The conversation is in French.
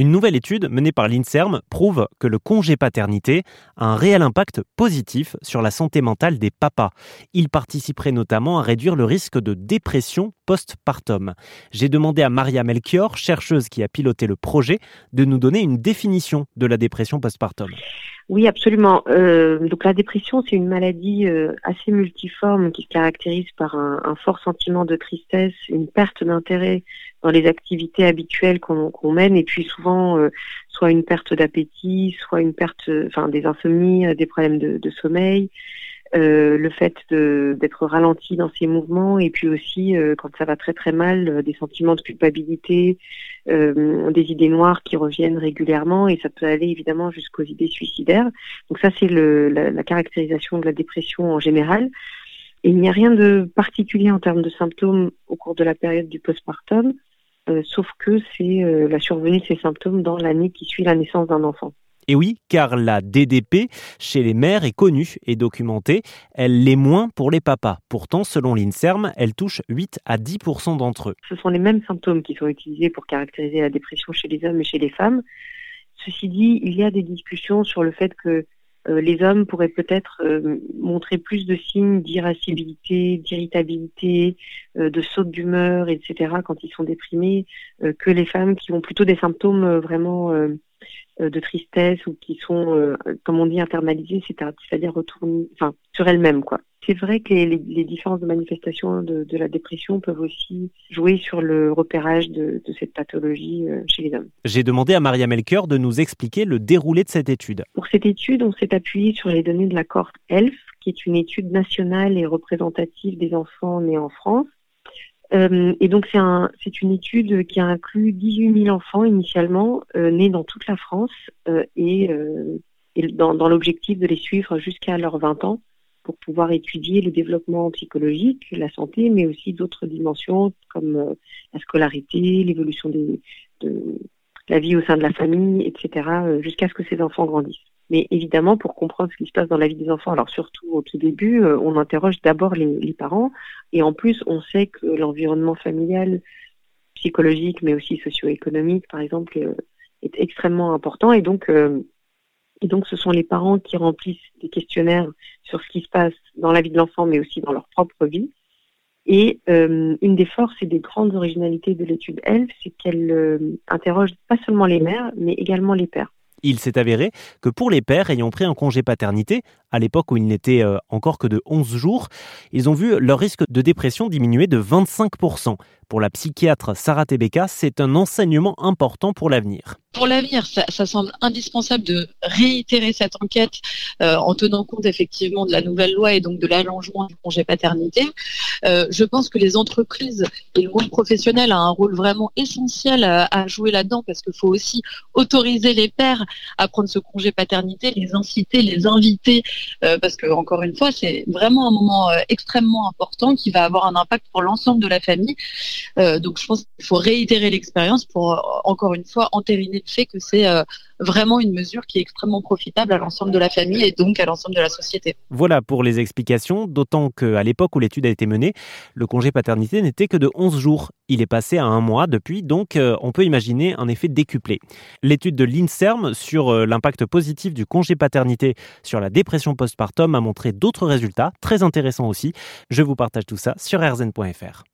Une nouvelle étude menée par l'INSERM prouve que le congé paternité a un réel impact positif sur la santé mentale des papas. Il participerait notamment à réduire le risque de dépression postpartum. J'ai demandé à Maria Melchior, chercheuse qui a piloté le projet, de nous donner une définition de la dépression postpartum. Oui, absolument. Euh, donc la dépression, c'est une maladie euh, assez multiforme qui se caractérise par un, un fort sentiment de tristesse, une perte d'intérêt dans les activités habituelles qu'on mène, et puis souvent euh, soit une perte d'appétit, soit une perte, enfin des insomnies, des problèmes de, de sommeil, euh, le fait d'être ralenti dans ses mouvements et puis aussi euh, quand ça va très très mal, euh, des sentiments de culpabilité, des idées noires qui reviennent régulièrement et ça peut aller évidemment jusqu'aux idées suicidaires. Donc ça c'est la, la, caractérisation de la dépression en général. Et il n'y a rien de particulier en termes de symptômes au cours de la période du postpartum, sauf que c'est la survenue de ces symptômes dans l'année qui suit la naissance d'un enfant. Et oui, car la DDP chez les mères est connue et documentée, elle l'est moins pour les papas. Pourtant, selon l'INSERM, elle touche 8 à 10% d'entre eux. Ce sont les mêmes symptômes qui sont utilisés pour caractériser la dépression chez les hommes et chez les femmes. Ceci dit, il y a des discussions sur le fait que euh, les hommes pourraient peut-être euh, montrer plus de signes d'irascibilité, d'irritabilité, euh, de saute d'humeur, etc. quand ils sont déprimés, que les femmes qui ont plutôt des symptômes vraiment de tristesse ou qui sont, comme on dit, internalisées, c'est-à-dire retournées, enfin, sur elles-mêmes, quoi. C'est vrai que les, différences de manifestation de, la dépression peuvent aussi jouer sur le repérage de, cette pathologie euh, chez les hommes. J'ai demandé à Maria Melker de nous expliquer le déroulé de cette étude. Pour cette étude, on s'est appuyé sur les données de la cohorte ELF, qui est une étude nationale et représentative des enfants nés en France. Euh, et donc c'est un, c'est une étude qui a inclus 18 000 enfants initialement euh, nés dans toute la France euh, et, et, dans, dans l'objectif de les suivre jusqu'à leurs 20 ans pour pouvoir étudier le développement psychologique, la santé, mais aussi d'autres dimensions comme la scolarité, l'évolution de la vie au sein de la famille, etc., jusqu'à ce que ces enfants grandissent. Mais évidemment, pour comprendre ce qui se passe dans la vie des enfants, alors surtout au tout début, euh, on interroge d'abord les, parents. Et en plus, on sait que l'environnement familial, psychologique, mais aussi socio-économique, par exemple, euh, est extrêmement important. Et donc, euh, et donc, ce sont les parents qui remplissent des questionnaires sur ce qui se passe dans la vie de l'enfant, mais aussi dans leur propre vie. Et une des forces et des grandes originalités de l'étude ELF, c'est qu'elle interroge pas seulement les mères, mais également les pères. Il s'est avéré que pour les pères ayant pris un congé paternité, à l'époque où il n'était euh, encore que de 11 jours, ils ont vu leur risque de dépression diminuer de 25%. Pour la psychiatre Sarah Tebeka, c'est un enseignement important pour l'avenir. Pour l'avenir, ça, semble indispensable de réitérer cette enquête euh, en tenant compte effectivement de la nouvelle loi et donc de l'allongement du congé paternité. Euh, je pense que les entreprises et le monde professionnel a un rôle vraiment essentiel à jouer là-dedans parce qu'il faut aussi autoriser les pères à prendre ce congé paternité, les inciter, les inviter euh, parce que encore une fois, c'est vraiment un moment euh, extrêmement important qui va avoir un impact pour l'ensemble de la famille. Euh, donc je pense qu'il faut réitérer l'expérience pour encore une fois entériner le fait que c'est vraiment une mesure qui est extrêmement profitable à l'ensemble de la famille et donc à l'ensemble de la société. Voilà pour les explications, d'autant qu'à l'époque où l'étude a été menée, le congé paternité n'était que de 11 jours. Il est passé à un mois depuis, donc on peut imaginer un effet décuplé. L'étude de l'INSERM sur l'impact positif du congé paternité sur la dépression postpartum a montré d'autres résultats très intéressants aussi. Je vous partage tout ça sur rzn.fr.